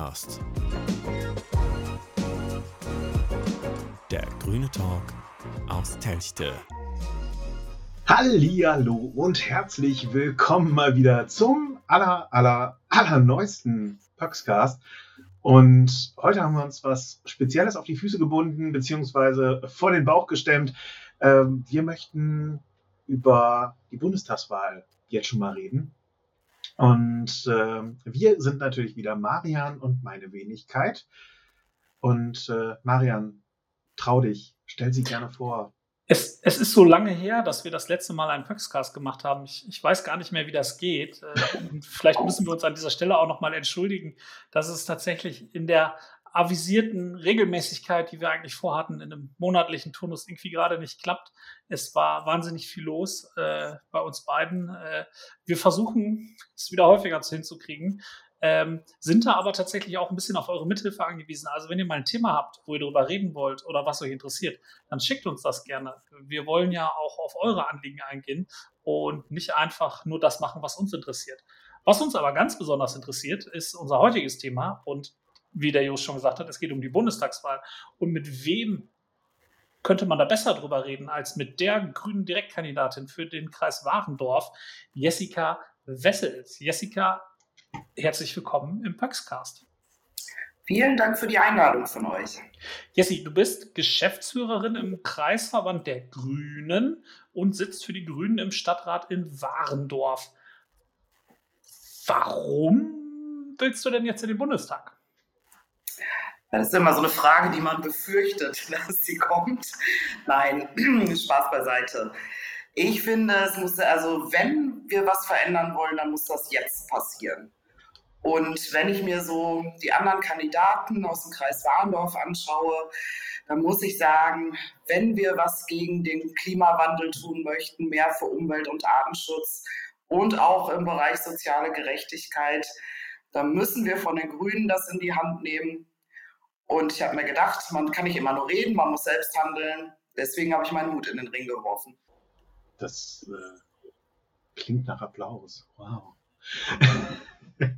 Puckscast. Der grüne Talk aus Telchte. Hallihallo und herzlich willkommen mal wieder zum aller, aller, allerneuesten Puckscast. Und heute haben wir uns was Spezielles auf die Füße gebunden, beziehungsweise vor den Bauch gestemmt. Ähm, wir möchten über die Bundestagswahl jetzt schon mal reden. Und äh, wir sind natürlich wieder Marian und meine Wenigkeit. Und äh, Marian, trau dich, stell sie gerne vor. Es, es, ist so lange her, dass wir das letzte Mal einen Pöxcast gemacht haben. Ich, ich, weiß gar nicht mehr, wie das geht. Äh, vielleicht müssen wir uns an dieser Stelle auch nochmal entschuldigen, dass es tatsächlich in der avisierten Regelmäßigkeit, die wir eigentlich vorhatten, in einem monatlichen Turnus irgendwie gerade nicht klappt. Es war wahnsinnig viel los äh, bei uns beiden. Äh, wir versuchen es wieder häufiger hinzukriegen, ähm, sind da aber tatsächlich auch ein bisschen auf eure Mithilfe angewiesen. Also wenn ihr mal ein Thema habt, wo ihr darüber reden wollt oder was euch interessiert, dann schickt uns das gerne. Wir wollen ja auch auf eure Anliegen eingehen und nicht einfach nur das machen, was uns interessiert. Was uns aber ganz besonders interessiert, ist unser heutiges Thema und wie der Jos schon gesagt hat, es geht um die Bundestagswahl. Und mit wem könnte man da besser drüber reden als mit der grünen Direktkandidatin für den Kreis Warendorf, Jessica Wessels. Jessica, herzlich willkommen im Paxcast. Vielen Dank für die Einladung von euch. Jessi, du bist Geschäftsführerin im Kreisverband der Grünen und sitzt für die Grünen im Stadtrat in Warendorf. Warum willst du denn jetzt in den Bundestag? Das ist immer so eine Frage, die man befürchtet, dass sie kommt. Nein, Spaß beiseite. Ich finde, es muss, also wenn wir was verändern wollen, dann muss das jetzt passieren. Und wenn ich mir so die anderen Kandidaten aus dem Kreis Warndorf anschaue, dann muss ich sagen, wenn wir was gegen den Klimawandel tun möchten, mehr für Umwelt- und Artenschutz und auch im Bereich soziale Gerechtigkeit, dann müssen wir von den Grünen das in die Hand nehmen und ich habe mir gedacht, man kann nicht immer nur reden, man muss selbst handeln. Deswegen habe ich meinen Hut in den Ring geworfen. Das äh, klingt nach Applaus. Wow.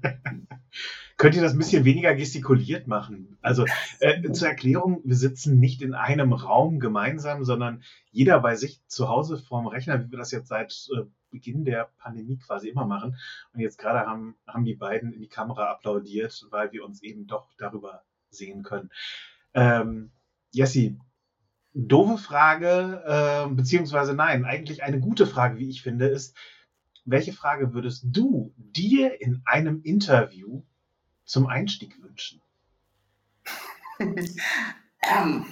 Könnt ihr das ein bisschen weniger gestikuliert machen? Also äh, zur Erklärung, wir sitzen nicht in einem Raum gemeinsam, sondern jeder bei sich zu Hause vorm Rechner, wie wir das jetzt seit äh, Beginn der Pandemie quasi immer machen. Und jetzt gerade haben, haben die beiden in die Kamera applaudiert, weil wir uns eben doch darüber sehen können. Ähm, Jessi, doofe Frage, äh, beziehungsweise nein, eigentlich eine gute Frage, wie ich finde, ist, welche Frage würdest du dir in einem Interview zum Einstieg wünschen? ähm,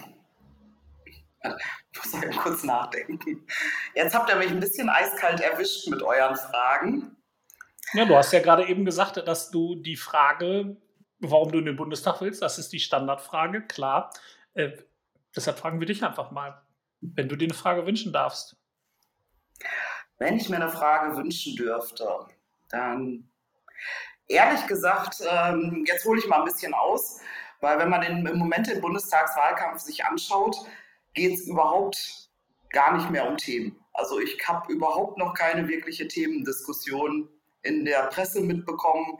ich muss halt kurz nachdenken. Jetzt habt ihr mich ein bisschen eiskalt erwischt mit euren Fragen. Ja, du hast ja gerade eben gesagt, dass du die Frage warum du in den Bundestag willst. Das ist die Standardfrage, klar. Äh, deshalb fragen wir dich einfach mal, wenn du dir eine Frage wünschen darfst. Wenn ich mir eine Frage wünschen dürfte, dann ehrlich gesagt, ähm, jetzt hole ich mal ein bisschen aus, weil wenn man den, im Moment den Bundestagswahlkampf sich anschaut, geht es überhaupt gar nicht mehr um Themen. Also ich habe überhaupt noch keine wirkliche Themendiskussion in der Presse mitbekommen.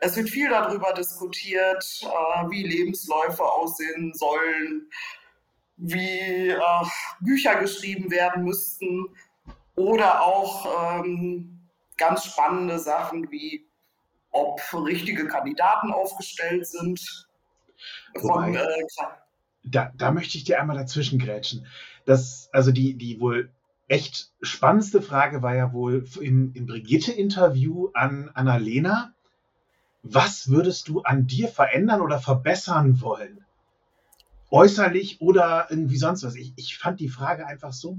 Es wird viel darüber diskutiert, äh, wie Lebensläufe aussehen sollen, wie äh, Bücher geschrieben werden müssten oder auch ähm, ganz spannende Sachen wie ob richtige Kandidaten aufgestellt sind. Von, Wobei, äh, da, da möchte ich dir einmal dazwischen grätschen. Das, also die, die wohl echt spannendste Frage war ja wohl im, im Brigitte-Interview an Annalena. Was würdest du an dir verändern oder verbessern wollen? Äußerlich oder irgendwie sonst was? Ich, ich fand die Frage einfach so,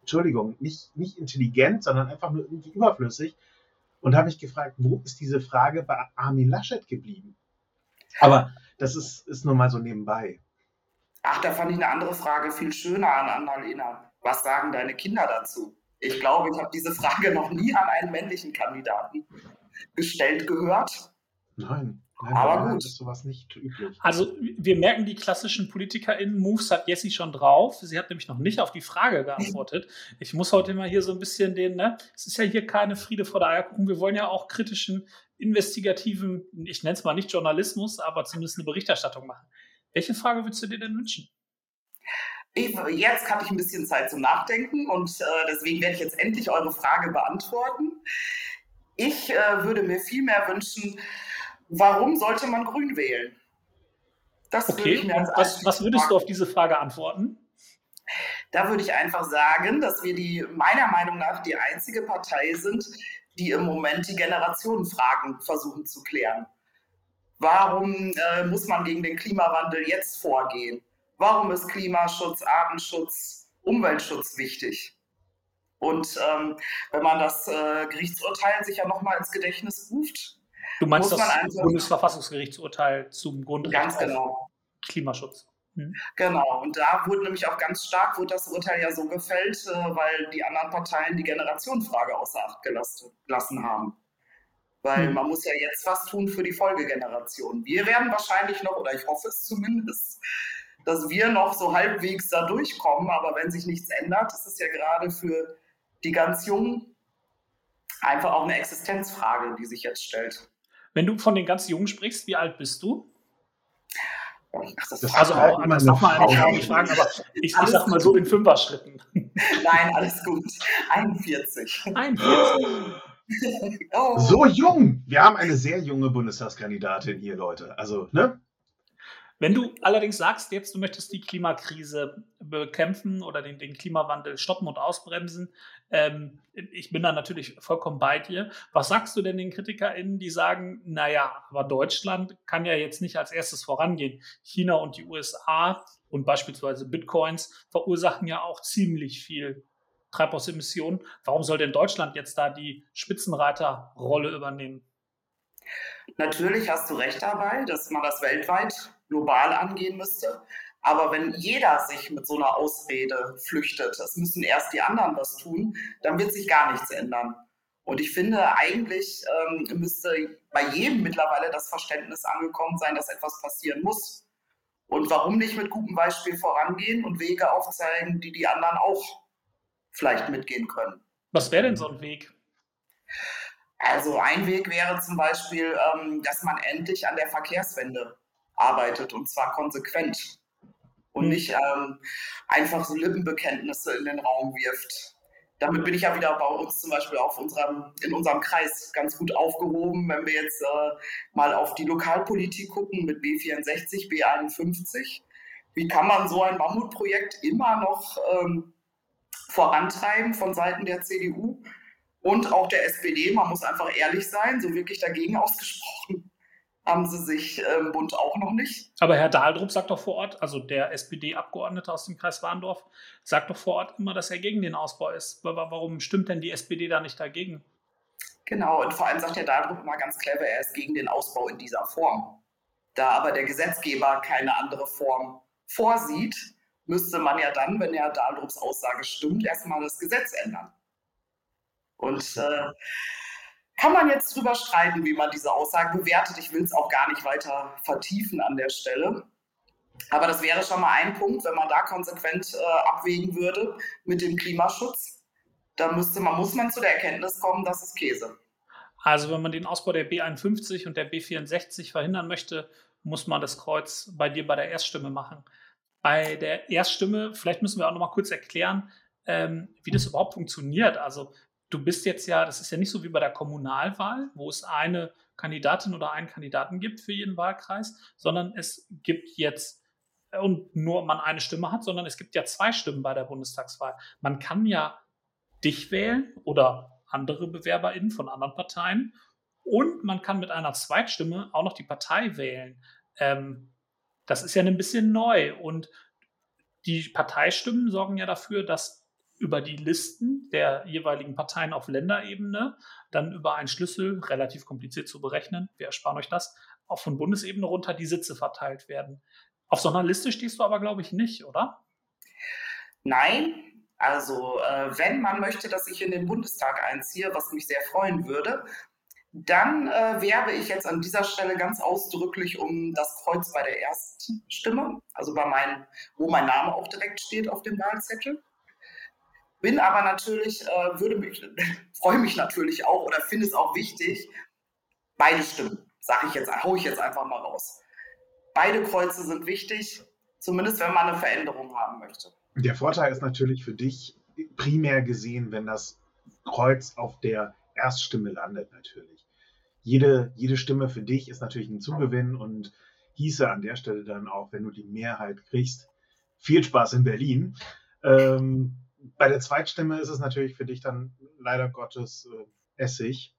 Entschuldigung, nicht, nicht intelligent, sondern einfach nur irgendwie überflüssig und habe mich gefragt, wo ist diese Frage bei Armin Laschet geblieben? Aber das ist, ist nur mal so nebenbei. Ach, da fand ich eine andere Frage viel schöner an Annalena. Was sagen deine Kinder dazu? Ich glaube, ich habe diese Frage noch nie an einen männlichen Kandidaten gestellt gehört. Nein. Nein, aber gut. ist sowas nicht üblich. Also wir merken die klassischen PolitikerInnen-Moves hat Jessie schon drauf. Sie hat nämlich noch nicht auf die Frage geantwortet. Ich muss heute mal hier so ein bisschen den, ne, es ist ja hier keine Friede vor der Eierkuchen. Wir wollen ja auch kritischen investigativen, ich nenne es mal nicht Journalismus, aber zumindest eine Berichterstattung machen. Welche Frage würdest du dir denn wünschen? Ich, jetzt hatte ich ein bisschen Zeit zum Nachdenken und äh, deswegen werde ich jetzt endlich eure Frage beantworten. Ich äh, würde mir viel mehr wünschen, warum sollte man Grün wählen? Das okay, würde ich mir als was, was würdest fragen. du auf diese Frage antworten? Da würde ich einfach sagen, dass wir die meiner Meinung nach die einzige Partei sind, die im Moment die Generationenfragen versuchen zu klären. Warum äh, muss man gegen den Klimawandel jetzt vorgehen? Warum ist Klimaschutz, Artenschutz, Umweltschutz wichtig? Und ähm, wenn man das äh, Gerichtsurteil sich ja nochmal ins Gedächtnis ruft, du meinst das Bundesverfassungsgerichtsurteil zum Grundrecht ganz genau. Klimaschutz. Hm. Genau, und da wurde nämlich auch ganz stark, wurde das Urteil ja so gefällt, äh, weil die anderen Parteien die Generationenfrage außer Acht gelassen haben. Weil hm. man muss ja jetzt was tun für die Folgegeneration. Wir werden wahrscheinlich noch, oder ich hoffe es zumindest, dass wir noch so halbwegs da durchkommen, aber wenn sich nichts ändert, ist es ja gerade für die ganz Jungen einfach auch eine Existenzfrage, die sich jetzt stellt. Wenn du von den ganz Jungen sprichst, wie alt bist du? Ach, das das also auch, eigentlich auch nicht fragen, aber ich, ich sag mal so in Fünfer-Schritten. Nein, alles gut. 41. 41. oh. So jung! Wir haben eine sehr junge Bundestagskandidatin hier, Leute. Also, ne? Wenn du allerdings sagst, jetzt du möchtest die Klimakrise bekämpfen oder den, den Klimawandel stoppen und ausbremsen, ähm, ich bin da natürlich vollkommen bei dir. Was sagst du denn den KritikerInnen, die sagen, naja, aber Deutschland kann ja jetzt nicht als erstes vorangehen. China und die USA und beispielsweise Bitcoins verursachen ja auch ziemlich viel Treibhausemissionen. Warum soll denn Deutschland jetzt da die Spitzenreiterrolle übernehmen? Natürlich hast du recht dabei, dass man das weltweit global angehen müsste. Aber wenn jeder sich mit so einer Ausrede flüchtet, es müssen erst die anderen was tun, dann wird sich gar nichts ändern. Und ich finde, eigentlich ähm, müsste bei jedem mittlerweile das Verständnis angekommen sein, dass etwas passieren muss. Und warum nicht mit gutem Beispiel vorangehen und Wege aufzeigen, die die anderen auch vielleicht mitgehen können? Was wäre denn so ein Weg? Also ein Weg wäre zum Beispiel, ähm, dass man endlich an der Verkehrswende arbeitet und zwar konsequent und hm. nicht ähm, einfach so Lippenbekenntnisse in den Raum wirft. Damit bin ich ja wieder bei uns zum Beispiel auf unserem, in unserem Kreis ganz gut aufgehoben, wenn wir jetzt äh, mal auf die Lokalpolitik gucken mit B64, B51. Wie kann man so ein Mammutprojekt immer noch ähm, vorantreiben von Seiten der CDU und auch der SPD? Man muss einfach ehrlich sein, so wirklich dagegen ausgesprochen haben sie sich im Bund auch noch nicht. Aber Herr Dahldrup sagt doch vor Ort, also der SPD-Abgeordnete aus dem Kreis Warndorf, sagt doch vor Ort immer, dass er gegen den Ausbau ist. Warum stimmt denn die SPD da nicht dagegen? Genau, und vor allem sagt Herr Dahldrup immer ganz clever, er ist gegen den Ausbau in dieser Form. Da aber der Gesetzgeber keine andere Form vorsieht, müsste man ja dann, wenn Herr Dahldrups Aussage stimmt, erstmal das Gesetz ändern. Und äh, kann man jetzt drüber streiten, wie man diese Aussage bewertet. Ich will es auch gar nicht weiter vertiefen an der Stelle. Aber das wäre schon mal ein Punkt, wenn man da konsequent äh, abwägen würde mit dem Klimaschutz. Da müsste man, muss man zu der Erkenntnis kommen, das ist Käse. Also wenn man den Ausbau der B51 und der B64 verhindern möchte, muss man das Kreuz bei dir bei der Erststimme machen. Bei der Erststimme, vielleicht müssen wir auch noch mal kurz erklären, ähm, wie das überhaupt funktioniert. Also du bist jetzt ja, das ist ja nicht so wie bei der Kommunalwahl, wo es eine Kandidatin oder einen Kandidaten gibt für jeden Wahlkreis, sondern es gibt jetzt äh, und nur man eine Stimme hat, sondern es gibt ja zwei Stimmen bei der Bundestagswahl. Man kann ja dich wählen oder andere BewerberInnen von anderen Parteien und man kann mit einer Zweitstimme auch noch die Partei wählen. Ähm, das ist ja ein bisschen neu und die Parteistimmen sorgen ja dafür, dass über die Listen der jeweiligen Parteien auf Länderebene, dann über einen Schlüssel, relativ kompliziert zu berechnen, wir ersparen euch das, auch von Bundesebene runter die Sitze verteilt werden. Auf so einer Liste stehst du aber, glaube ich, nicht, oder? Nein, also äh, wenn man möchte, dass ich in den Bundestag einziehe, was mich sehr freuen würde, dann äh, werbe ich jetzt an dieser Stelle ganz ausdrücklich um das Kreuz bei der Erststimme, also bei meinem, wo mein Name auch direkt steht auf dem Wahlzettel. Bin aber natürlich, äh, würde mich, freue mich natürlich auch oder finde es auch wichtig, beide Stimmen, sage ich jetzt, hau ich jetzt einfach mal raus. Beide Kreuze sind wichtig, zumindest wenn man eine Veränderung haben möchte. Der Vorteil ist natürlich für dich primär gesehen, wenn das Kreuz auf der Erststimme landet, natürlich. Jede, jede Stimme für dich ist natürlich ein Zugewinn und hieße an der Stelle dann auch, wenn du die Mehrheit kriegst, viel Spaß in Berlin. Ähm, bei der Zweitstimme ist es natürlich für dich dann leider Gottes äh, Essig.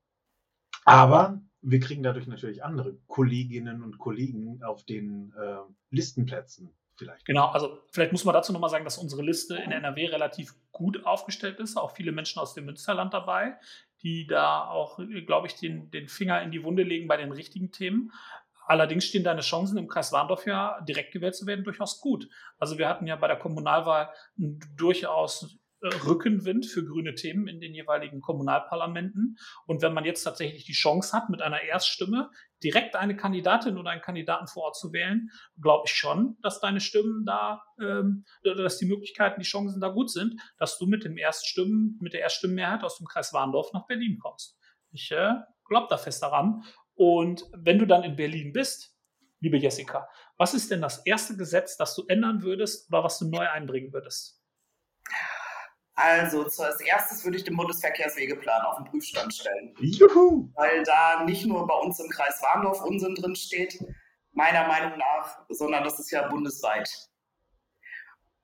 Aber wir kriegen dadurch natürlich andere Kolleginnen und Kollegen auf den äh, Listenplätzen vielleicht. Genau, also vielleicht muss man dazu nochmal sagen, dass unsere Liste in NRW relativ gut aufgestellt ist. Auch viele Menschen aus dem Münsterland dabei, die da auch, glaube ich, den, den Finger in die Wunde legen bei den richtigen Themen. Allerdings stehen deine Chancen im Kreis Warndorf ja direkt gewählt zu werden durchaus gut. Also wir hatten ja bei der Kommunalwahl durchaus Rückenwind für grüne Themen in den jeweiligen Kommunalparlamenten. Und wenn man jetzt tatsächlich die Chance hat, mit einer Erststimme direkt eine Kandidatin oder einen Kandidaten vor Ort zu wählen, glaube ich schon, dass deine Stimmen da, ähm, dass die Möglichkeiten, die Chancen da gut sind, dass du mit dem Erststimmen, mit der Erststimmenmehrheit aus dem Kreis Warndorf nach Berlin kommst. Ich äh, glaube da fest daran. Und wenn du dann in Berlin bist, liebe Jessica, was ist denn das erste Gesetz, das du ändern würdest oder was du neu einbringen würdest? Also zuerst erstes würde ich den Bundesverkehrswegeplan auf den Prüfstand stellen. Juhu! Weil da nicht nur bei uns im Kreis Warndorf Unsinn drin steht, meiner Meinung nach, sondern das ist ja bundesweit.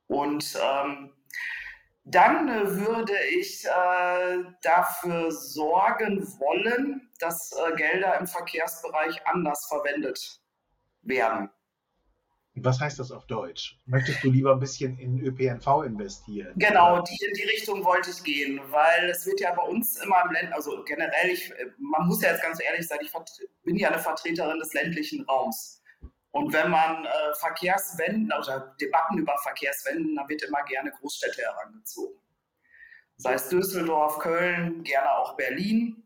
Und ähm, dann äh, würde ich äh, dafür sorgen wollen, dass äh, Gelder im Verkehrsbereich anders verwendet werden. Was heißt das auf Deutsch? Möchtest du lieber ein bisschen in ÖPNV investieren? Genau, die, in die Richtung wollte ich gehen, weil es wird ja bei uns immer im Ländlichen, also generell, ich, man muss ja jetzt ganz ehrlich sein, ich bin ja eine Vertreterin des ländlichen Raums. Und wenn man äh, Verkehrswenden oder Debatten über Verkehrswenden, dann wird immer gerne Großstädte herangezogen. Sei es Düsseldorf, Köln, gerne auch Berlin.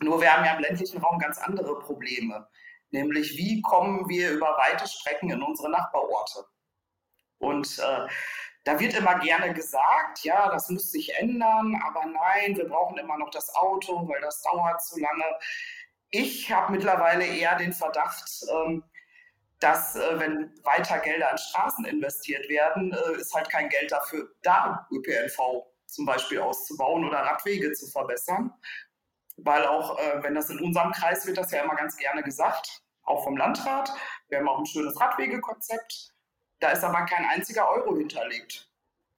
Nur wir haben ja im ländlichen Raum ganz andere Probleme nämlich wie kommen wir über weite Strecken in unsere Nachbarorte. Und äh, da wird immer gerne gesagt, ja, das muss sich ändern, aber nein, wir brauchen immer noch das Auto, weil das dauert zu lange. Ich habe mittlerweile eher den Verdacht, ähm, dass äh, wenn weiter Gelder in Straßen investiert werden, äh, ist halt kein Geld dafür da, ÖPNV zum Beispiel auszubauen oder Radwege zu verbessern. Weil auch, äh, wenn das in unserem Kreis wird das ja immer ganz gerne gesagt, auch vom Landrat. Wir haben auch ein schönes Radwegekonzept. Da ist aber kein einziger Euro hinterlegt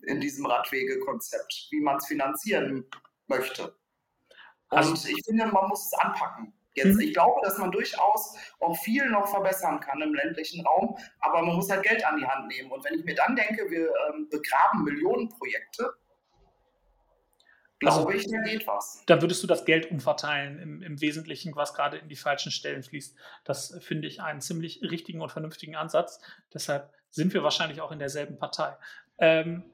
in diesem Radwegekonzept, wie man es finanzieren möchte. Und also, ich finde, man muss es anpacken. Jetzt, mhm. ich glaube, dass man durchaus auch viel noch verbessern kann im ländlichen Raum, aber man muss halt Geld an die Hand nehmen. Und wenn ich mir dann denke, wir ähm, begraben Millionenprojekte, Glaube also, ich, da geht was. Da würdest du das Geld umverteilen im, im Wesentlichen, was gerade in die falschen Stellen fließt. Das finde ich einen ziemlich richtigen und vernünftigen Ansatz. Deshalb sind wir wahrscheinlich auch in derselben Partei. Ähm,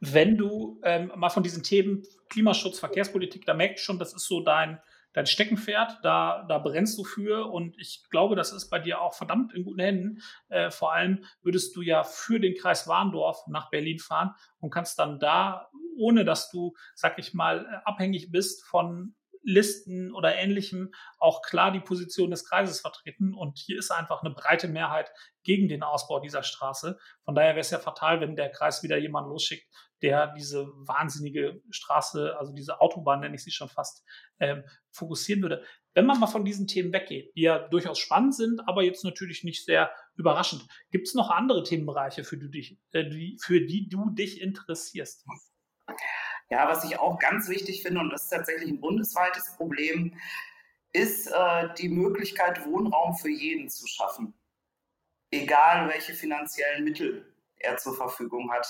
wenn du ähm, mal von diesen Themen Klimaschutz, Verkehrspolitik, da merkst du schon, das ist so dein, dein Steckenpferd, da, da brennst du für und ich glaube, das ist bei dir auch verdammt in guten Händen. Äh, vor allem würdest du ja für den Kreis Warndorf nach Berlin fahren und kannst dann da, ohne dass du, sag ich mal, äh, abhängig bist von Listen oder ähnlichem auch klar die Position des Kreises vertreten. Und hier ist einfach eine breite Mehrheit gegen den Ausbau dieser Straße. Von daher wäre es ja fatal, wenn der Kreis wieder jemanden losschickt, der diese wahnsinnige Straße, also diese Autobahn, nenne ich sie schon fast, ähm, fokussieren würde. Wenn man mal von diesen Themen weggeht, die ja durchaus spannend sind, aber jetzt natürlich nicht sehr überraschend, gibt es noch andere Themenbereiche, für die, dich, äh, die, für die du dich interessierst? Ja, was ich auch ganz wichtig finde, und das ist tatsächlich ein bundesweites Problem, ist äh, die Möglichkeit, Wohnraum für jeden zu schaffen. Egal, welche finanziellen Mittel er zur Verfügung hat.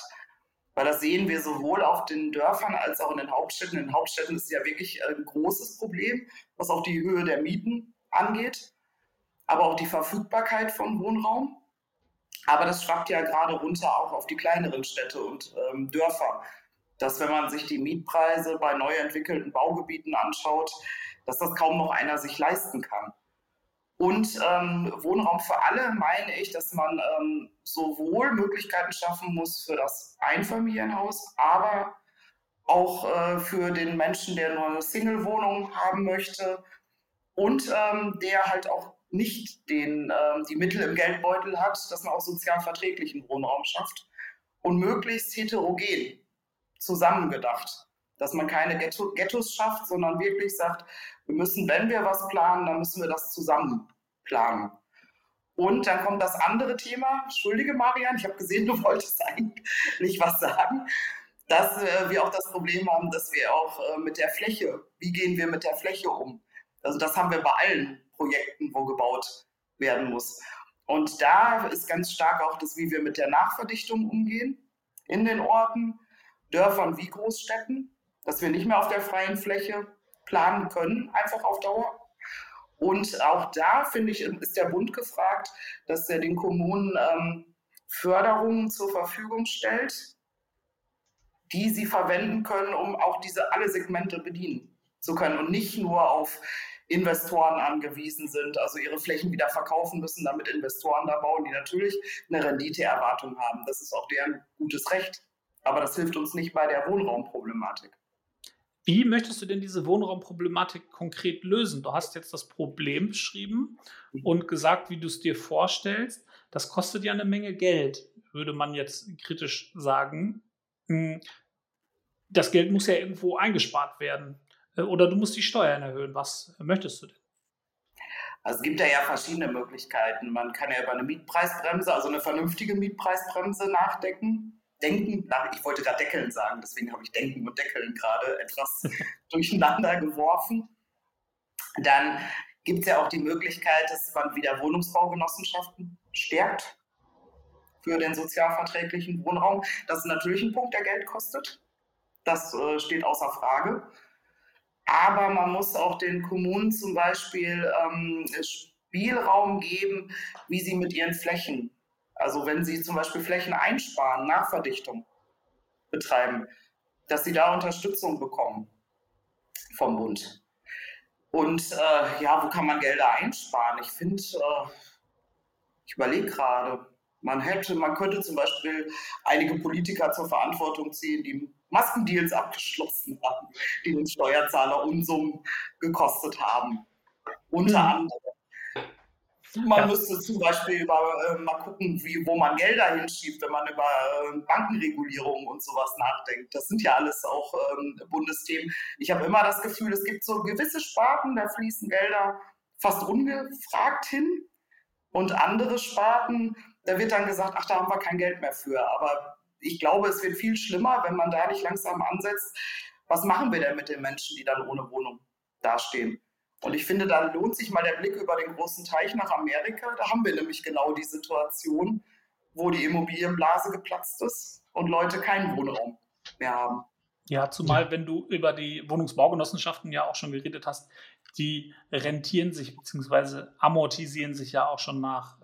Weil das sehen wir sowohl auf den Dörfern als auch in den Hauptstädten. In den Hauptstädten ist ja wirklich ein großes Problem, was auch die Höhe der Mieten angeht, aber auch die Verfügbarkeit von Wohnraum. Aber das schwappt ja gerade runter auch auf die kleineren Städte und ähm, Dörfer dass wenn man sich die Mietpreise bei neu entwickelten Baugebieten anschaut, dass das kaum noch einer sich leisten kann. Und ähm, Wohnraum für alle meine ich, dass man ähm, sowohl Möglichkeiten schaffen muss für das Einfamilienhaus, aber auch äh, für den Menschen, der nur eine Single-Wohnung haben möchte und ähm, der halt auch nicht den, ähm, die Mittel im Geldbeutel hat, dass man auch sozial verträglichen Wohnraum schafft und möglichst heterogen zusammengedacht. Dass man keine Ghetto Ghettos schafft, sondern wirklich sagt, wir müssen, wenn wir was planen, dann müssen wir das zusammen planen. Und dann kommt das andere Thema. Entschuldige, Marian, ich habe gesehen, du wolltest eigentlich was sagen. Dass äh, wir auch das Problem haben, dass wir auch äh, mit der Fläche, wie gehen wir mit der Fläche um? Also das haben wir bei allen Projekten, wo gebaut werden muss. Und da ist ganz stark auch das, wie wir mit der Nachverdichtung umgehen in den Orten, Dörfern wie Großstädten, dass wir nicht mehr auf der freien Fläche planen können, einfach auf Dauer. Und auch da, finde ich, ist der Bund gefragt, dass er den Kommunen ähm, Förderungen zur Verfügung stellt, die sie verwenden können, um auch diese alle Segmente bedienen zu können und nicht nur auf Investoren angewiesen sind, also ihre Flächen wieder verkaufen müssen, damit Investoren da bauen, die natürlich eine Renditeerwartung haben. Das ist auch deren gutes Recht. Aber das hilft uns nicht bei der Wohnraumproblematik. Wie möchtest du denn diese Wohnraumproblematik konkret lösen? Du hast jetzt das Problem beschrieben mhm. und gesagt, wie du es dir vorstellst. Das kostet ja eine Menge Geld, würde man jetzt kritisch sagen. Hm, das Geld muss ja irgendwo eingespart werden. Äh, oder du musst die Steuern erhöhen. Was möchtest du denn? Also es gibt ja, ja verschiedene Möglichkeiten. Man kann ja über eine Mietpreisbremse, also eine vernünftige Mietpreisbremse nachdenken. Denken, ich wollte gerade Deckeln sagen, deswegen habe ich Denken und Deckeln gerade etwas durcheinander geworfen. Dann gibt es ja auch die Möglichkeit, dass man wieder Wohnungsbaugenossenschaften stärkt für den sozialverträglichen Wohnraum. Das ist natürlich ein Punkt, der Geld kostet. Das äh, steht außer Frage. Aber man muss auch den Kommunen zum Beispiel ähm, Spielraum geben, wie sie mit ihren Flächen, also wenn sie zum Beispiel Flächen einsparen, Nachverdichtung betreiben, dass sie da Unterstützung bekommen vom Bund. Und äh, ja, wo kann man Gelder einsparen? Ich finde, äh, ich überlege gerade, man hätte, man könnte zum Beispiel einige Politiker zur Verantwortung ziehen, die Maskendeals abgeschlossen haben, die den Steuerzahler Unsummen gekostet haben. Unter mhm. anderem. Man ja. müsste zum Beispiel über, äh, mal gucken, wie, wo man Gelder hinschiebt, wenn man über äh, Bankenregulierung und sowas nachdenkt. Das sind ja alles auch ähm, Bundesthemen. Ich habe immer das Gefühl, es gibt so gewisse Sparten, da fließen Gelder fast ungefragt hin. Und andere Sparten, da wird dann gesagt, ach, da haben wir kein Geld mehr für. Aber ich glaube, es wird viel schlimmer, wenn man da nicht langsam ansetzt. Was machen wir denn mit den Menschen, die dann ohne Wohnung dastehen? Und ich finde, da lohnt sich mal der Blick über den großen Teich nach Amerika. Da haben wir nämlich genau die Situation, wo die Immobilienblase geplatzt ist und Leute keinen Wohnraum mehr haben. Ja, zumal wenn du über die Wohnungsbaugenossenschaften ja auch schon geredet hast, die rentieren sich bzw. amortisieren sich ja auch schon nach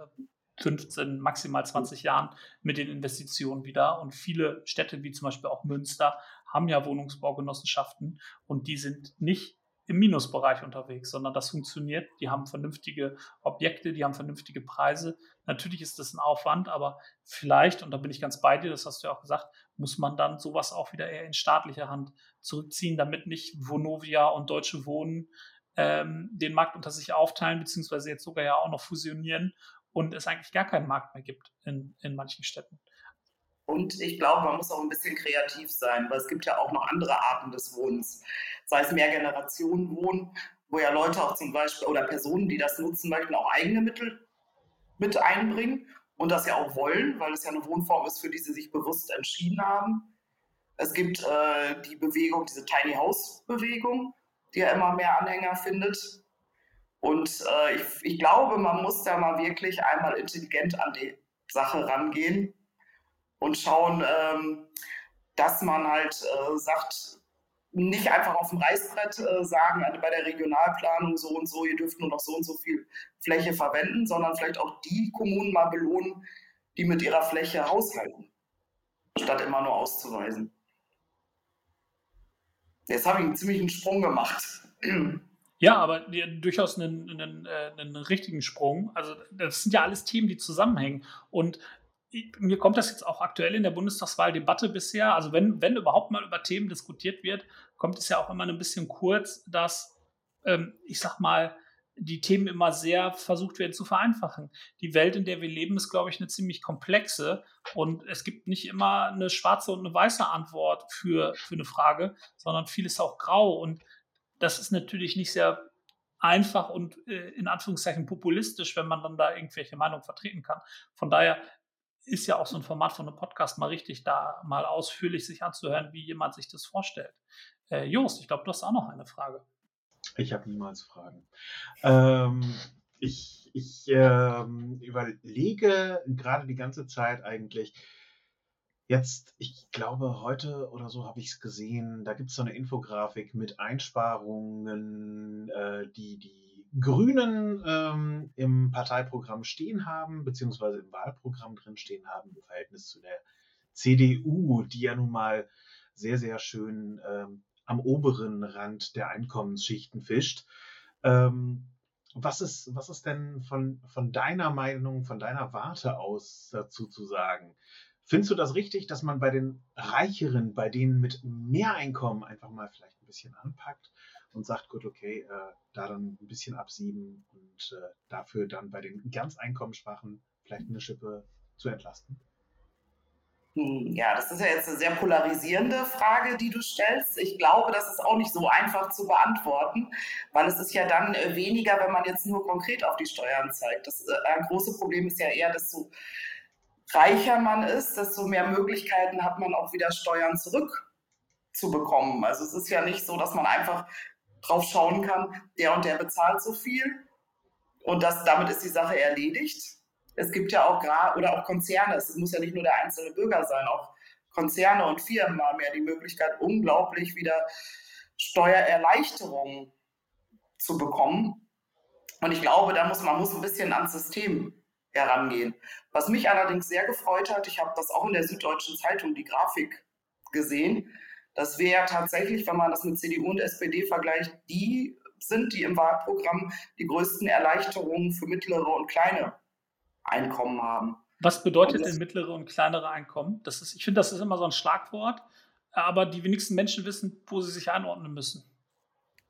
15, maximal 20 Jahren mit den Investitionen wieder. Und viele Städte, wie zum Beispiel auch Münster, haben ja Wohnungsbaugenossenschaften und die sind nicht im Minusbereich unterwegs, sondern das funktioniert. Die haben vernünftige Objekte, die haben vernünftige Preise. Natürlich ist das ein Aufwand, aber vielleicht, und da bin ich ganz bei dir, das hast du ja auch gesagt, muss man dann sowas auch wieder eher in staatlicher Hand zurückziehen, damit nicht Vonovia und Deutsche Wohnen ähm, den Markt unter sich aufteilen, beziehungsweise jetzt sogar ja auch noch fusionieren und es eigentlich gar keinen Markt mehr gibt in, in manchen Städten. Und ich glaube, man muss auch ein bisschen kreativ sein, weil es gibt ja auch noch andere Arten des Wohnens. Sei es Mehrgenerationenwohnen, wo ja Leute auch zum Beispiel oder Personen, die das nutzen möchten, auch eigene Mittel mit einbringen und das ja auch wollen, weil es ja eine Wohnform ist, für die sie sich bewusst entschieden haben. Es gibt äh, die Bewegung, diese Tiny House Bewegung, die ja immer mehr Anhänger findet, und äh, ich, ich glaube, man muss da mal wirklich einmal intelligent an die Sache rangehen und schauen, ähm, dass man halt äh, sagt, nicht einfach auf dem Reißbrett äh, sagen, also bei der Regionalplanung so und so, ihr dürft nur noch so und so viel Fläche verwenden, sondern vielleicht auch die Kommunen mal belohnen, die mit ihrer Fläche haushalten, statt immer nur auszuweisen. Jetzt habe ich einen ziemlichen Sprung gemacht. Ja, aber ja, durchaus einen, einen, äh, einen richtigen Sprung. Also das sind ja alles Themen, die zusammenhängen. Und mir kommt das jetzt auch aktuell in der Bundestagswahldebatte bisher, also wenn, wenn überhaupt mal über Themen diskutiert wird, kommt es ja auch immer ein bisschen kurz, dass, ähm, ich sag mal, die Themen immer sehr versucht werden zu vereinfachen. Die Welt, in der wir leben, ist, glaube ich, eine ziemlich komplexe und es gibt nicht immer eine schwarze und eine weiße Antwort für, für eine Frage, sondern vieles auch grau und das ist natürlich nicht sehr einfach und äh, in Anführungszeichen populistisch, wenn man dann da irgendwelche Meinungen vertreten kann. Von daher ist ja auch so ein Format von einem Podcast mal richtig, da mal ausführlich sich anzuhören, wie jemand sich das vorstellt. Äh, Jost, ich glaube, du hast auch noch eine Frage. Ich habe niemals Fragen. Ähm, ich ich ähm, überlege gerade die ganze Zeit eigentlich, jetzt, ich glaube, heute oder so habe ich es gesehen, da gibt es so eine Infografik mit Einsparungen, äh, die die Grünen ähm, im Parteiprogramm stehen haben, beziehungsweise im Wahlprogramm drin stehen haben, im Verhältnis zu der CDU, die ja nun mal sehr, sehr schön ähm, am oberen Rand der Einkommensschichten fischt. Ähm, was, ist, was ist denn von, von deiner Meinung, von deiner Warte aus dazu zu sagen? Findest du das richtig, dass man bei den Reicheren, bei denen mit mehr Einkommen einfach mal vielleicht ein bisschen anpackt? Und sagt, gut, okay, äh, da dann ein bisschen absieben und äh, dafür dann bei den ganz Einkommensschwachen vielleicht eine Schippe zu entlasten? Hm, ja, das ist ja jetzt eine sehr polarisierende Frage, die du stellst. Ich glaube, das ist auch nicht so einfach zu beantworten, weil es ist ja dann äh, weniger, wenn man jetzt nur konkret auf die Steuern zeigt. Das äh, ein großes Problem ist ja eher, desto reicher man ist, desto mehr Möglichkeiten hat man auch wieder Steuern zurückzubekommen. Also es ist ja nicht so, dass man einfach drauf schauen kann, der und der bezahlt so viel und das, damit ist die Sache erledigt. Es gibt ja auch gerade oder auch Konzerne, es muss ja nicht nur der einzelne Bürger sein, auch Konzerne und Firmen haben ja die Möglichkeit, unglaublich wieder Steuererleichterungen zu bekommen. Und ich glaube, da muss man muss ein bisschen ans System herangehen. Was mich allerdings sehr gefreut hat, ich habe das auch in der Süddeutschen Zeitung die Grafik gesehen, das wäre tatsächlich, wenn man das mit CDU und SPD vergleicht, die sind, die im Wahlprogramm die größten Erleichterungen für mittlere und kleine Einkommen haben. Was bedeutet denn mittlere und kleinere Einkommen? Das ist, ich finde, das ist immer so ein Schlagwort, aber die wenigsten Menschen wissen, wo sie sich einordnen müssen.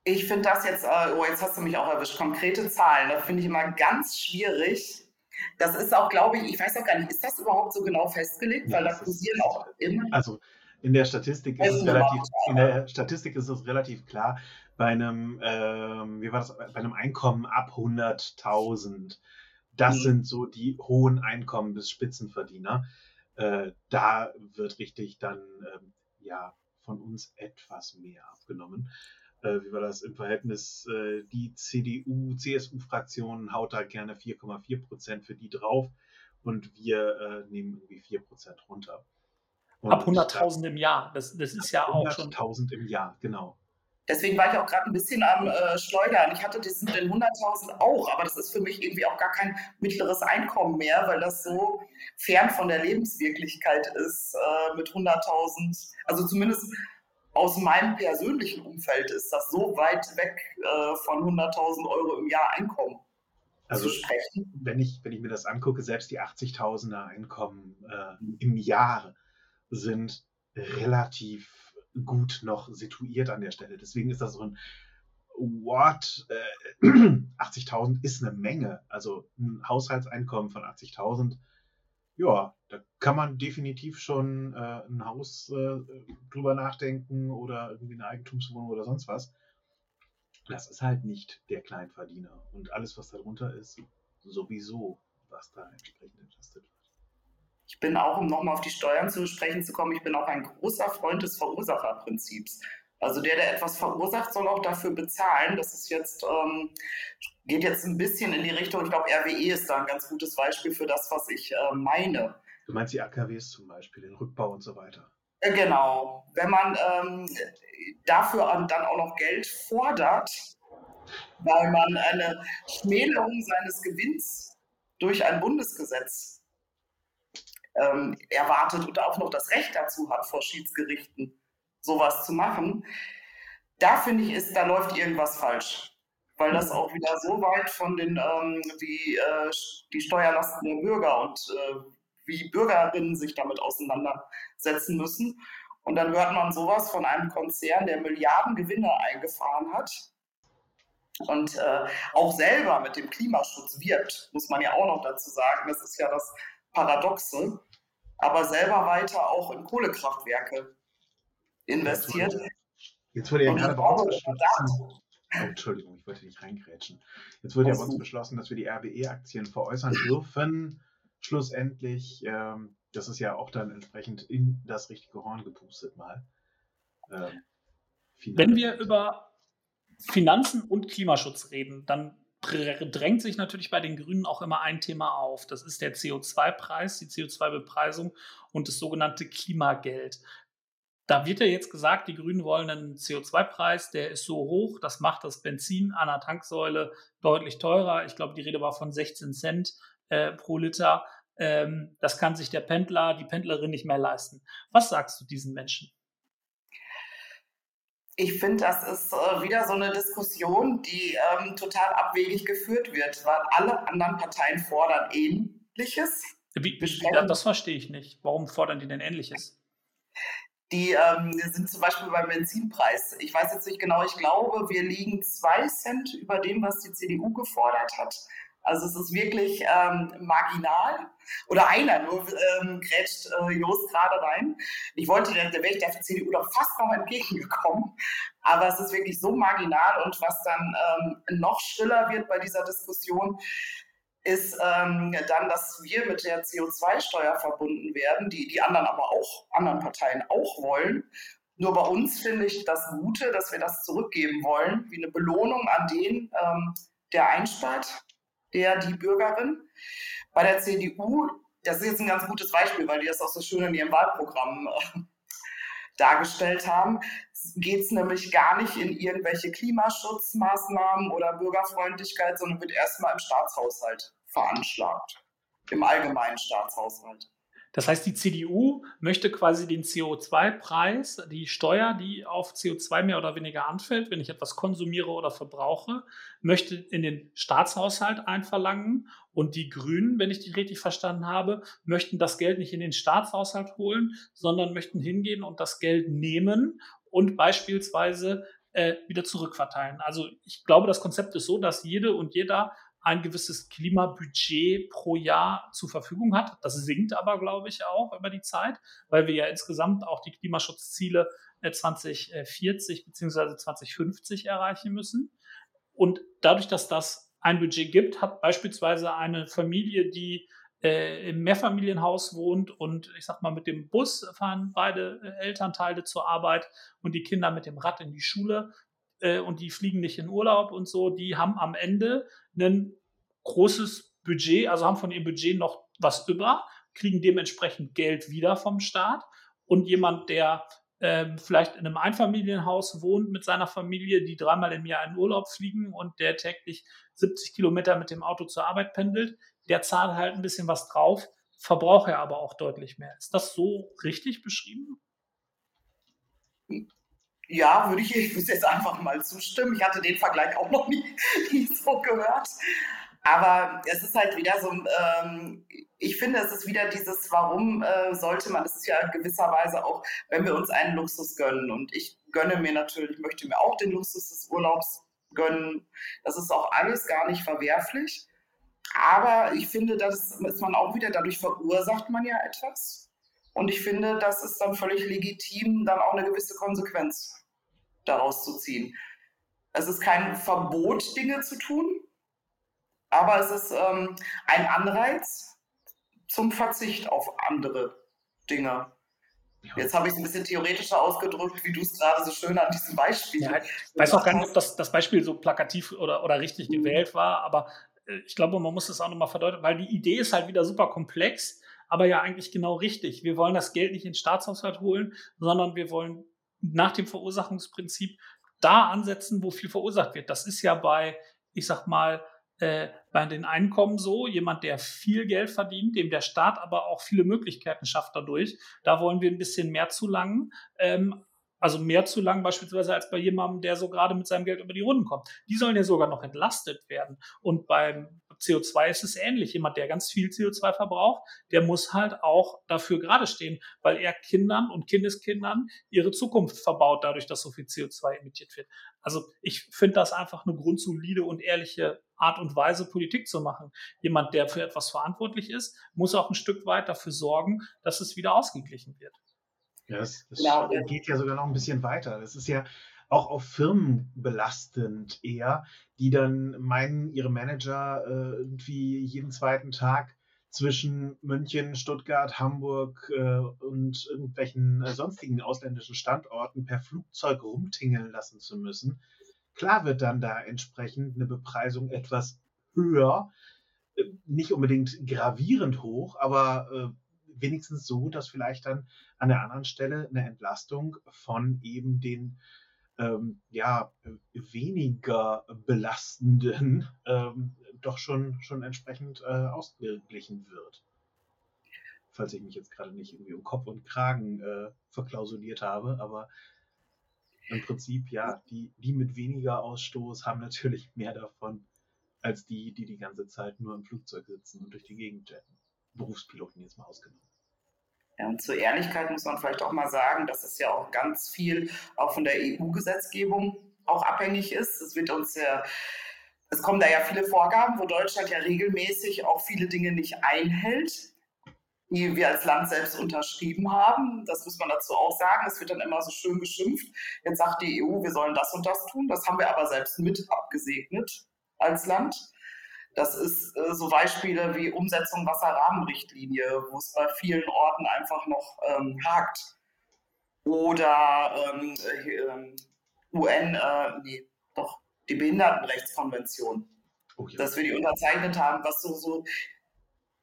Ich finde das jetzt, äh, oh, jetzt hast du mich auch erwischt, konkrete Zahlen, das finde ich immer ganz schwierig. Das ist auch, glaube ich, ich weiß auch gar nicht, ist das überhaupt so genau festgelegt? Ja, Weil da kursieren auch immer. Also in der Statistik ist es relativ, in der Statistik ist es relativ klar, bei einem, ähm, wie war das, bei einem Einkommen ab 100.000, das mhm. sind so die hohen Einkommen bis Spitzenverdiener. Äh, da wird richtig dann, ähm, ja, von uns etwas mehr abgenommen. Äh, wie war das im Verhältnis? Äh, die CDU, CSU-Fraktion haut da gerne 4,4 Prozent für die drauf und wir äh, nehmen irgendwie 4 Prozent runter. Ab 100.000 im Jahr. Das, das ist ja auch schon. 100.000 im Jahr, genau. Deswegen war ich auch gerade ein bisschen am äh, Schleudern. Ich hatte diesen den 100.000 auch, aber das ist für mich irgendwie auch gar kein mittleres Einkommen mehr, weil das so fern von der Lebenswirklichkeit ist äh, mit 100.000. Also zumindest aus meinem persönlichen Umfeld ist das so weit weg äh, von 100.000 Euro im Jahr Einkommen. Also, wenn ich, wenn ich mir das angucke, selbst die 80.000er Einkommen äh, im Jahr sind relativ gut noch situiert an der Stelle. Deswegen ist das so ein What? Äh, 80.000 ist eine Menge. Also ein Haushaltseinkommen von 80.000, ja, da kann man definitiv schon äh, ein Haus äh, drüber nachdenken oder irgendwie eine Eigentumswohnung oder sonst was. Das ist halt nicht der Kleinverdiener. Und alles, was darunter ist, sowieso, was da entsprechend entlastet wird. Ich bin auch, um nochmal auf die Steuern zu sprechen zu kommen, ich bin auch ein großer Freund des Verursacherprinzips. Also der, der etwas verursacht, soll auch dafür bezahlen. Das ist jetzt, ähm, geht jetzt ein bisschen in die Richtung, ich glaube, RWE ist da ein ganz gutes Beispiel für das, was ich äh, meine. Du meinst die AKWs zum Beispiel, den Rückbau und so weiter. Äh, genau. Wenn man ähm, dafür dann auch noch Geld fordert, weil man eine Schmälerung seines Gewinns durch ein Bundesgesetz ähm, erwartet und auch noch das Recht dazu hat, vor Schiedsgerichten sowas zu machen, da finde ich, ist, da läuft irgendwas falsch. Weil das auch wieder so weit von den, ähm, wie äh, die Steuerlasten der Bürger und äh, wie Bürgerinnen sich damit auseinandersetzen müssen. Und dann hört man sowas von einem Konzern, der Milliarden Gewinne eingefahren hat und äh, auch selber mit dem Klimaschutz wirbt, muss man ja auch noch dazu sagen. Das ist ja das Paradoxe. Aber selber weiter auch in Kohlekraftwerke investiert. Jetzt wurde ja gerade bei uns beschlossen. Oh, Entschuldigung, ich wollte nicht reingrätschen. Jetzt wurde ja bei uns beschlossen, dass wir die RWE-Aktien veräußern dürfen. Schlussendlich, ähm, das ist ja auch dann entsprechend in das richtige Horn gepustet mal. Ähm, Wenn wir über Finanzen und Klimaschutz reden, dann drängt sich natürlich bei den Grünen auch immer ein Thema auf. Das ist der CO2-Preis, die CO2-Bepreisung und das sogenannte Klimageld. Da wird ja jetzt gesagt, die Grünen wollen einen CO2-Preis, der ist so hoch, das macht das Benzin an der Tanksäule deutlich teurer. Ich glaube, die Rede war von 16 Cent äh, pro Liter. Ähm, das kann sich der Pendler, die Pendlerin nicht mehr leisten. Was sagst du diesen Menschen? Ich finde, das ist äh, wieder so eine Diskussion, die ähm, total abwegig geführt wird, weil alle anderen Parteien fordern Ähnliches. Wie, wie, das verstehe ich nicht. Warum fordern die denn Ähnliches? Die ähm, sind zum Beispiel beim Benzinpreis. Ich weiß jetzt nicht genau, ich glaube, wir liegen zwei Cent über dem, was die CDU gefordert hat. Also es ist wirklich ähm, marginal. Oder einer nur ähm, grätscht äh, Jost gerade rein. Ich wollte, der, der wäre ich der CDU doch fast noch entgegengekommen. Aber es ist wirklich so marginal. Und was dann ähm, noch schriller wird bei dieser Diskussion, ist ähm, dann, dass wir mit der CO2-Steuer verbunden werden, die die anderen aber auch, anderen Parteien auch wollen. Nur bei uns finde ich das Gute, dass wir das zurückgeben wollen, wie eine Belohnung an den, ähm, der einspart der, die Bürgerin. Bei der CDU, das ist jetzt ein ganz gutes Beispiel, weil die das auch so schön in ihrem Wahlprogramm äh, dargestellt haben, geht es nämlich gar nicht in irgendwelche Klimaschutzmaßnahmen oder Bürgerfreundlichkeit, sondern wird erstmal im Staatshaushalt veranschlagt, im allgemeinen Staatshaushalt. Das heißt, die CDU möchte quasi den CO2-Preis, die Steuer, die auf CO2 mehr oder weniger anfällt, wenn ich etwas konsumiere oder verbrauche, möchte in den Staatshaushalt einverlangen. Und die Grünen, wenn ich die richtig verstanden habe, möchten das Geld nicht in den Staatshaushalt holen, sondern möchten hingehen und das Geld nehmen und beispielsweise äh, wieder zurückverteilen. Also ich glaube, das Konzept ist so, dass jede und jeder ein gewisses Klimabudget pro Jahr zur Verfügung hat. Das sinkt aber, glaube ich, auch über die Zeit, weil wir ja insgesamt auch die Klimaschutzziele 2040 bzw. 2050 erreichen müssen. Und dadurch, dass das ein Budget gibt, hat beispielsweise eine Familie, die äh, im Mehrfamilienhaus wohnt und ich sag mal mit dem Bus fahren beide äh, Elternteile zur Arbeit und die Kinder mit dem Rad in die Schule, äh, und die fliegen nicht in Urlaub und so, die haben am Ende ein großes Budget, also haben von ihrem Budget noch was über, kriegen dementsprechend Geld wieder vom Staat. Und jemand, der ähm, vielleicht in einem Einfamilienhaus wohnt mit seiner Familie, die dreimal im Jahr in Urlaub fliegen und der täglich 70 Kilometer mit dem Auto zur Arbeit pendelt, der zahlt halt ein bisschen was drauf, verbraucht er aber auch deutlich mehr. Ist das so richtig beschrieben? Ja, würde ich, ich würde jetzt einfach mal zustimmen. Ich hatte den Vergleich auch noch nie, nie so gehört. Aber es ist halt wieder so, ähm, ich finde, es ist wieder dieses, warum äh, sollte man, es ist ja gewisserweise auch, wenn wir uns einen Luxus gönnen. Und ich gönne mir natürlich, möchte mir auch den Luxus des Urlaubs gönnen. Das ist auch alles gar nicht verwerflich. Aber ich finde, das ist man auch wieder, dadurch verursacht man ja etwas. Und ich finde, das ist dann völlig legitim, dann auch eine gewisse Konsequenz daraus zu ziehen. Es ist kein Verbot, Dinge zu tun, aber es ist ähm, ein Anreiz zum Verzicht auf andere Dinge. Jetzt habe ich es ein bisschen theoretischer ausgedrückt, wie du es gerade so schön an diesem Beispiel. Ja, ich weiß auch gar nicht, ob das, das Beispiel so plakativ oder, oder richtig mhm. gewählt war, aber äh, ich glaube, man muss es auch nochmal verdeutlichen, weil die Idee ist halt wieder super komplex aber ja eigentlich genau richtig. Wir wollen das Geld nicht in den Staatshaushalt holen, sondern wir wollen nach dem Verursachungsprinzip da ansetzen, wo viel verursacht wird. Das ist ja bei, ich sag mal, äh, bei den Einkommen so, jemand, der viel Geld verdient, dem der Staat aber auch viele Möglichkeiten schafft dadurch. Da wollen wir ein bisschen mehr zu langen. Ähm, also mehr zu lang beispielsweise als bei jemandem, der so gerade mit seinem Geld über die Runden kommt. Die sollen ja sogar noch entlastet werden. Und beim, CO2 ist es ähnlich. Jemand, der ganz viel CO2 verbraucht, der muss halt auch dafür gerade stehen, weil er Kindern und Kindeskindern ihre Zukunft verbaut, dadurch, dass so viel CO2 emittiert wird. Also ich finde das einfach eine grundsolide und ehrliche Art und Weise, Politik zu machen. Jemand, der für etwas verantwortlich ist, muss auch ein Stück weit dafür sorgen, dass es wieder ausgeglichen wird. Ja, das, das genau. geht ja sogar noch ein bisschen weiter. Das ist ja auch auf Firmen belastend eher, die dann meinen, ihre Manager äh, irgendwie jeden zweiten Tag zwischen München, Stuttgart, Hamburg äh, und irgendwelchen äh, sonstigen ausländischen Standorten per Flugzeug rumtingeln lassen zu müssen. Klar wird dann da entsprechend eine Bepreisung etwas höher, äh, nicht unbedingt gravierend hoch, aber äh, wenigstens so, dass vielleicht dann an der anderen Stelle eine Entlastung von eben den ähm, ja, weniger belastenden ähm, doch schon, schon entsprechend äh, ausgeglichen wird. Falls ich mich jetzt gerade nicht irgendwie um Kopf und Kragen äh, verklausuliert habe, aber im Prinzip, ja, die, die mit weniger Ausstoß haben natürlich mehr davon, als die, die die ganze Zeit nur im Flugzeug sitzen und durch die Gegend jetten. Berufspiloten jetzt mal ausgenommen. Und zur Ehrlichkeit muss man vielleicht auch mal sagen, dass es ja auch ganz viel auch von der EU-Gesetzgebung auch abhängig ist. Es wird uns ja, es kommen da ja viele Vorgaben, wo Deutschland ja regelmäßig auch viele Dinge nicht einhält, die wir als Land selbst unterschrieben haben. Das muss man dazu auch sagen. Es wird dann immer so schön geschimpft. Jetzt sagt die EU, wir sollen das und das tun. Das haben wir aber selbst mit abgesegnet als Land. Das ist äh, so Beispiele wie Umsetzung Wasserrahmenrichtlinie, wo es bei vielen Orten einfach noch ähm, hakt. Oder ähm, äh, UN, äh, nee, doch, die Behindertenrechtskonvention. Oh ja. Dass wir die unterzeichnet haben, was so, so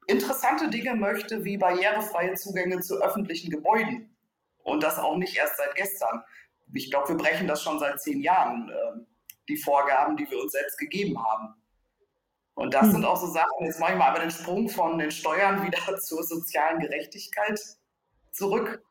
interessante Dinge möchte, wie barrierefreie Zugänge zu öffentlichen Gebäuden. Und das auch nicht erst seit gestern. Ich glaube, wir brechen das schon seit zehn Jahren, äh, die Vorgaben, die wir uns selbst gegeben haben. Und das hm. sind auch so Sachen, jetzt mache ich mal aber den Sprung von den Steuern wieder zur sozialen Gerechtigkeit zurück.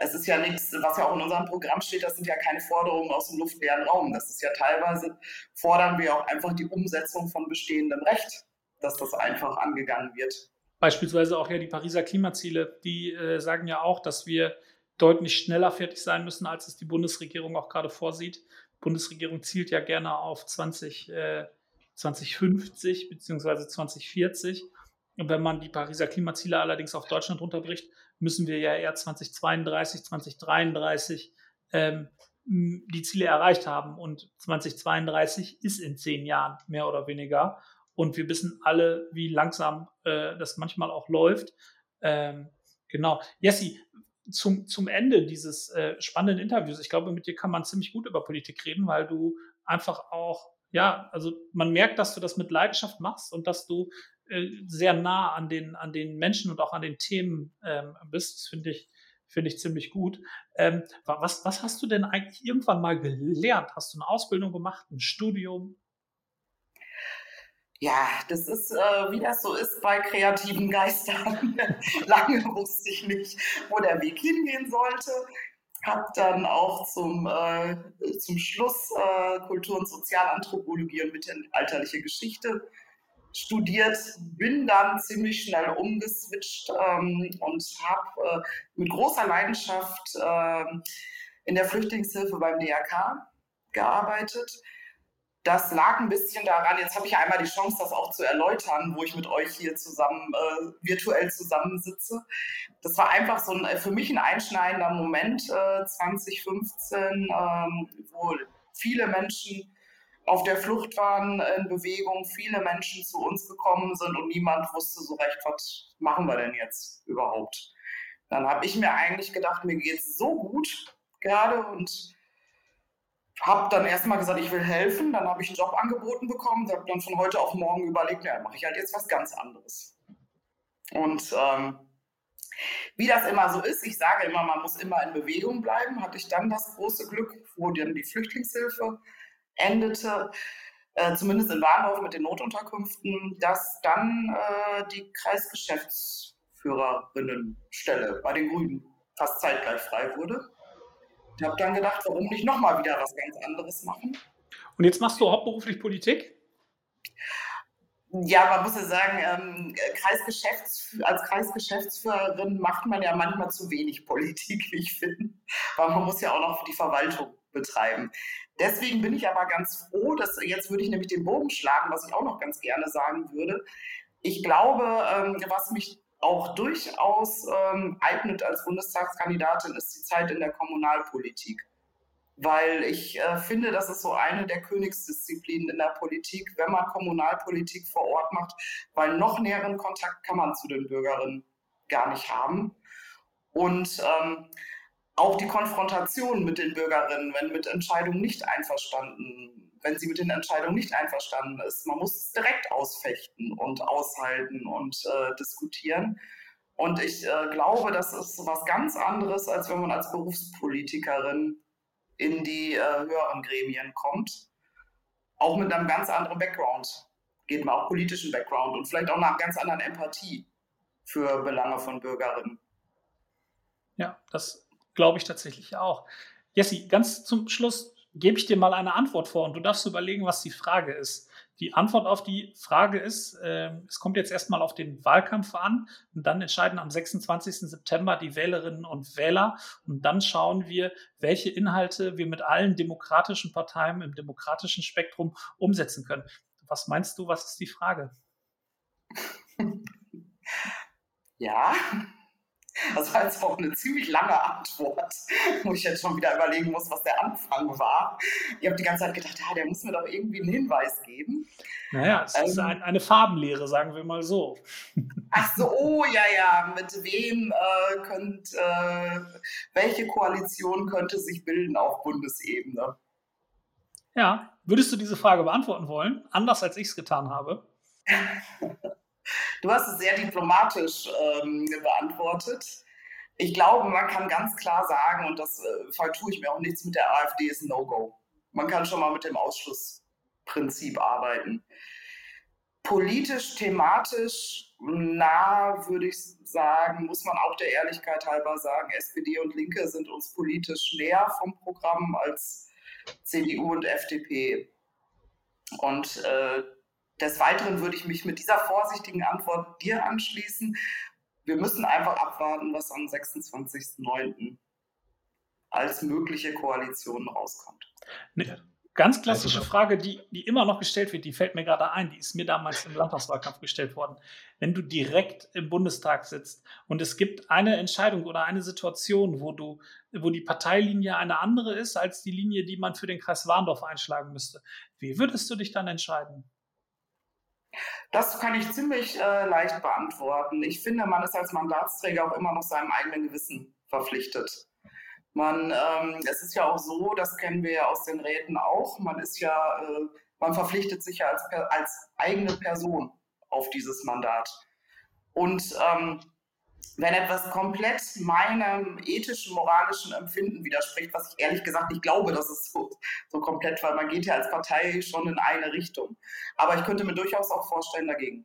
Es ist ja nichts, was ja auch in unserem Programm steht, das sind ja keine Forderungen aus dem luftleeren Raum. Das ist ja teilweise, fordern wir auch einfach die Umsetzung von bestehendem Recht, dass das einfach angegangen wird. Beispielsweise auch ja die Pariser Klimaziele, die äh, sagen ja auch, dass wir deutlich schneller fertig sein müssen, als es die Bundesregierung auch gerade vorsieht. Die Bundesregierung zielt ja gerne auf 20, äh, 2050 bzw. 2040. Und wenn man die Pariser Klimaziele allerdings auf Deutschland runterbricht, müssen wir ja eher 2032, 2033 ähm, die Ziele erreicht haben. Und 2032 ist in zehn Jahren mehr oder weniger. Und wir wissen alle, wie langsam äh, das manchmal auch läuft. Ähm, genau. Jessi, zum, zum Ende dieses äh, spannenden Interviews, ich glaube, mit dir kann man ziemlich gut über Politik reden, weil du einfach auch ja, also man merkt, dass du das mit Leidenschaft machst und dass du äh, sehr nah an den, an den Menschen und auch an den Themen ähm, bist. Das finde ich, finde ich ziemlich gut. Ähm, was, was hast du denn eigentlich irgendwann mal gelernt? Hast du eine Ausbildung gemacht, ein Studium? Ja, das ist, äh, wie das so ist bei kreativen Geistern. Lange wusste ich nicht, wo der Weg hingehen sollte habe dann auch zum, äh, zum Schluss äh, Kultur- und Sozialanthropologie und mittelalterliche Geschichte studiert, bin dann ziemlich schnell umgeswitcht ähm, und habe äh, mit großer Leidenschaft ähm, in der Flüchtlingshilfe beim DRK gearbeitet das lag ein bisschen daran, jetzt habe ich ja einmal die Chance, das auch zu erläutern, wo ich mit euch hier zusammen, äh, virtuell zusammensitze. Das war einfach so ein, äh, für mich ein einschneidender Moment äh, 2015, ähm, wo viele Menschen auf der Flucht waren, in Bewegung, viele Menschen zu uns gekommen sind und niemand wusste so recht, was machen wir denn jetzt überhaupt. Dann habe ich mir eigentlich gedacht, mir geht es so gut gerade und habe dann erstmal gesagt, ich will helfen. Dann habe ich einen Job angeboten bekommen. Habe dann von heute auf morgen überlegt, ja, mache ich halt jetzt was ganz anderes. Und ähm, wie das immer so ist, ich sage immer, man muss immer in Bewegung bleiben, hatte ich dann das große Glück, wo dann die Flüchtlingshilfe endete, äh, zumindest in Warndorf mit den Notunterkünften, dass dann äh, die Kreisgeschäftsführerinnenstelle bei den Grünen fast zeitgleich frei wurde. Ich habe dann gedacht, warum nicht nochmal wieder was ganz anderes machen. Und jetzt machst du hauptberuflich Politik? Ja, man muss ja sagen, ähm, Kreisgeschäfts als Kreisgeschäftsführerin macht man ja manchmal zu wenig Politik, wie ich finde, weil man muss ja auch noch die Verwaltung betreiben. Deswegen bin ich aber ganz froh, dass jetzt würde ich nämlich den Bogen schlagen, was ich auch noch ganz gerne sagen würde. Ich glaube, ähm, was mich auch durchaus ähm, eignet als Bundestagskandidatin, ist die Zeit in der Kommunalpolitik weil ich äh, finde, das ist so eine der Königsdisziplinen in der Politik, wenn man Kommunalpolitik vor Ort macht, weil noch näheren Kontakt kann man zu den Bürgerinnen gar nicht haben. Und ähm, auch die Konfrontation mit den Bürgerinnen, wenn mit Entscheidungen nicht einverstanden, wenn sie mit den Entscheidungen nicht einverstanden ist, man muss es direkt ausfechten und aushalten und äh, diskutieren. Und ich äh, glaube, das ist was ganz anderes, als wenn man als Berufspolitikerin in die äh, höheren Gremien kommt. Auch mit einem ganz anderen Background, geht man auch politischen Background und vielleicht auch nach ganz anderen Empathie für Belange von Bürgerinnen. Ja, das glaube ich tatsächlich auch. Jessie, ganz zum Schluss gebe ich dir mal eine Antwort vor und du darfst überlegen, was die Frage ist. Die Antwort auf die Frage ist, äh, es kommt jetzt erstmal auf den Wahlkampf an und dann entscheiden am 26. September die Wählerinnen und Wähler und dann schauen wir, welche Inhalte wir mit allen demokratischen Parteien im demokratischen Spektrum umsetzen können. Was meinst du, was ist die Frage? Ja, das war jetzt auch eine ziemlich lange Antwort, wo ich jetzt schon wieder überlegen muss, was der Anfang war. Ich habe die ganze Zeit gedacht, ja, der muss mir doch irgendwie einen Hinweis geben. Naja, es ähm, ist ein, eine Farbenlehre, sagen wir mal so. Ach so, oh ja, ja, mit wem äh, könnt, äh, welche Koalition könnte sich bilden auf Bundesebene? Ja, würdest du diese Frage beantworten wollen, anders als ich es getan habe? Du hast es sehr diplomatisch ähm, beantwortet. Ich glaube, man kann ganz klar sagen, und das äh, vertue ich mir auch nichts mit der AfD, ist No-Go. Man kann schon mal mit dem Ausschlussprinzip arbeiten. Politisch, thematisch nah, würde ich sagen, muss man auch der Ehrlichkeit halber sagen, SPD und Linke sind uns politisch näher vom Programm als CDU und FDP. Und äh, des Weiteren würde ich mich mit dieser vorsichtigen Antwort dir anschließen. Wir müssen einfach abwarten, was am 26.09. als mögliche Koalition rauskommt. Eine ganz klassische Frage, die, die immer noch gestellt wird, die fällt mir gerade ein, die ist mir damals im Landtagswahlkampf gestellt worden. Wenn du direkt im Bundestag sitzt und es gibt eine Entscheidung oder eine Situation, wo du, wo die Parteilinie eine andere ist als die Linie, die man für den Kreis Warndorf einschlagen müsste, wie würdest du dich dann entscheiden? Das kann ich ziemlich äh, leicht beantworten. Ich finde, man ist als Mandatsträger auch immer noch seinem eigenen Gewissen verpflichtet. Man, ähm, es ist ja auch so, das kennen wir ja aus den Räten auch, man ist ja, äh, man verpflichtet sich ja als, als eigene Person auf dieses Mandat. Und ähm, wenn etwas komplett meinem ethischen, moralischen Empfinden widerspricht, was ich ehrlich gesagt nicht glaube, dass es so, so komplett, weil man geht ja als Partei schon in eine Richtung. Aber ich könnte mir durchaus auch vorstellen, dagegen.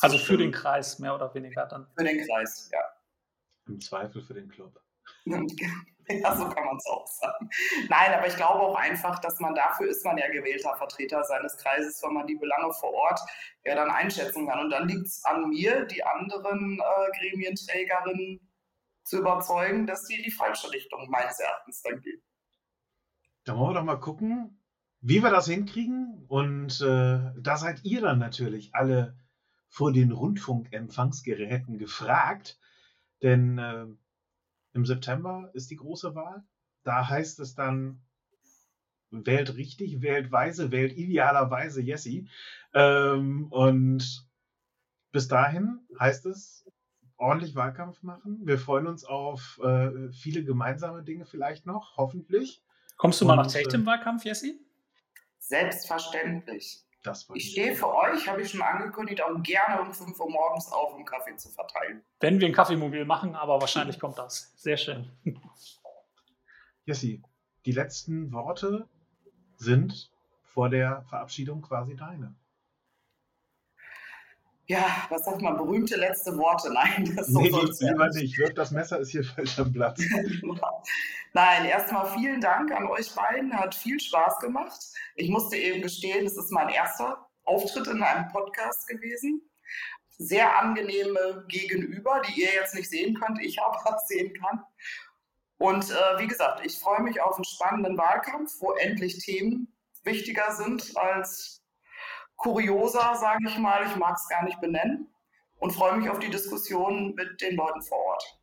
Also für den Kreis, mehr oder weniger dann. Für den Kreis, ja. Im Zweifel für den Club. Ja, so kann man es auch sagen. Nein, aber ich glaube auch einfach, dass man dafür ist man ja gewählter Vertreter seines Kreises, wenn man die Belange vor Ort ja dann einschätzen kann. Und dann liegt es an mir, die anderen äh, Gremienträgerinnen zu überzeugen, dass die in die falsche Richtung meines Erachtens dann gehen. Dann wollen wir doch mal gucken, wie wir das hinkriegen. Und äh, da seid ihr dann natürlich alle vor den Rundfunkempfangsgeräten gefragt. Denn äh, im September ist die große Wahl. Da heißt es dann, wählt richtig, wählt weise, wählt idealerweise Jessie. Ähm, und bis dahin heißt es, ordentlich Wahlkampf machen. Wir freuen uns auf äh, viele gemeinsame Dinge vielleicht noch, hoffentlich. Kommst du mal nach Tate im äh, Wahlkampf, Jessie? Selbstverständlich ich stehe für euch, habe ich schon angekündigt, auch gerne um 5 Uhr morgens auf, um Kaffee zu verteilen. Wenn wir ein Kaffeemobil machen, aber wahrscheinlich kommt das. Sehr schön. Jessie, die letzten Worte sind vor der Verabschiedung quasi deine. Ja, was sagt man? Berühmte letzte Worte. Nein, das nee, so lieber nicht. Wirf das Messer ist hier falsch am Platz. Nein, erstmal vielen Dank an euch beiden. Hat viel Spaß gemacht. Ich musste eben gestehen, es ist mein erster Auftritt in einem Podcast gewesen. Sehr angenehme Gegenüber, die ihr jetzt nicht sehen könnt, ich aber sehen kann. Und äh, wie gesagt, ich freue mich auf einen spannenden Wahlkampf, wo endlich Themen wichtiger sind als kurioser, sage ich mal. Ich mag es gar nicht benennen und freue mich auf die Diskussion mit den Leuten vor Ort.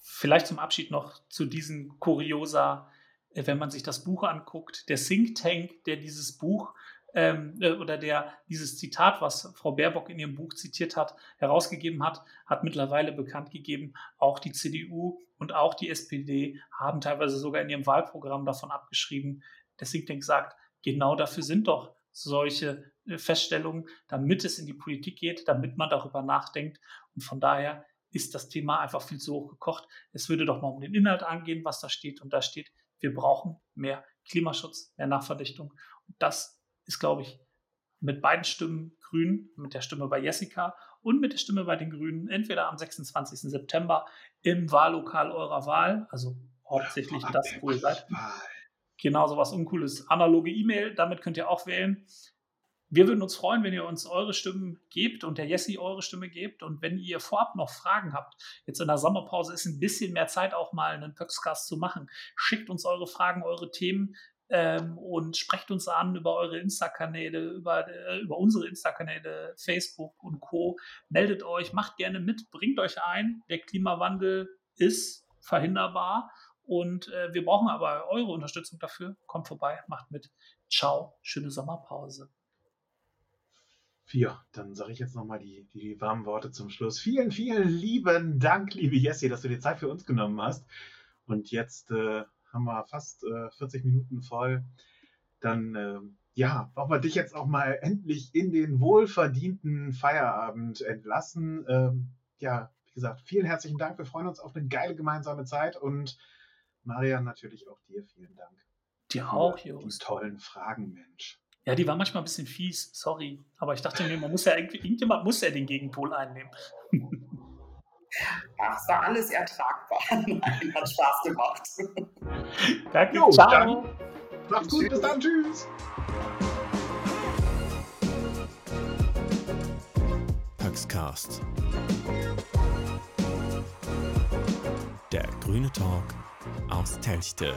Vielleicht zum Abschied noch zu diesen Kuriosa, äh, wenn man sich das Buch anguckt. Der Think Tank, der dieses Buch ähm, äh, oder der dieses Zitat, was Frau Baerbock in ihrem Buch zitiert hat, herausgegeben hat, hat mittlerweile bekannt gegeben, auch die CDU und auch die SPD haben teilweise sogar in ihrem Wahlprogramm davon abgeschrieben. Der Think Tank sagt, genau dafür sind doch solche äh, Feststellungen, damit es in die Politik geht, damit man darüber nachdenkt. Und von daher ist das Thema einfach viel zu hoch gekocht. Es würde doch mal um den Inhalt angehen, was da steht. Und da steht, wir brauchen mehr Klimaschutz, mehr Nachverdichtung. Und das ist, glaube ich, mit beiden Stimmen grün, mit der Stimme bei Jessica und mit der Stimme bei den Grünen, entweder am 26. September im Wahllokal eurer Wahl, also hauptsächlich das, wo ihr seid. Genau so was Uncooles. Analoge E-Mail, damit könnt ihr auch wählen. Wir würden uns freuen, wenn ihr uns eure Stimmen gebt und der Jessie eure Stimme gebt. Und wenn ihr vorab noch Fragen habt, jetzt in der Sommerpause ist ein bisschen mehr Zeit, auch mal einen Pöxcast zu machen. Schickt uns eure Fragen, eure Themen ähm, und sprecht uns an über eure Insta-Kanäle, über, äh, über unsere Insta-Kanäle, Facebook und Co. Meldet euch, macht gerne mit, bringt euch ein. Der Klimawandel ist verhinderbar und äh, wir brauchen aber eure Unterstützung dafür. Kommt vorbei, macht mit. Ciao, schöne Sommerpause. Ja, dann sage ich jetzt nochmal die, die warmen Worte zum Schluss. Vielen, vielen lieben Dank, liebe Jessie, dass du dir Zeit für uns genommen hast. Und jetzt äh, haben wir fast äh, 40 Minuten voll. Dann, äh, ja, wollen wir dich jetzt auch mal endlich in den wohlverdienten Feierabend entlassen. Ähm, ja, wie gesagt, vielen herzlichen Dank. Wir freuen uns auf eine geile gemeinsame Zeit. Und Marian, natürlich auch dir vielen Dank. Dir auch, Jost. Die tollen Fragen, Mensch. Ja, die war manchmal ein bisschen fies, sorry. Aber ich dachte mir, man muss ja irgendwie, irgendjemand muss ja den Gegenpol einnehmen. Ach, es war alles ertragbar. Nein, hat Spaß gemacht. Danke, jo, ciao. Dann, macht's gut, bis dann, tschüss. Paxcast. Der grüne Talk aus Telchte.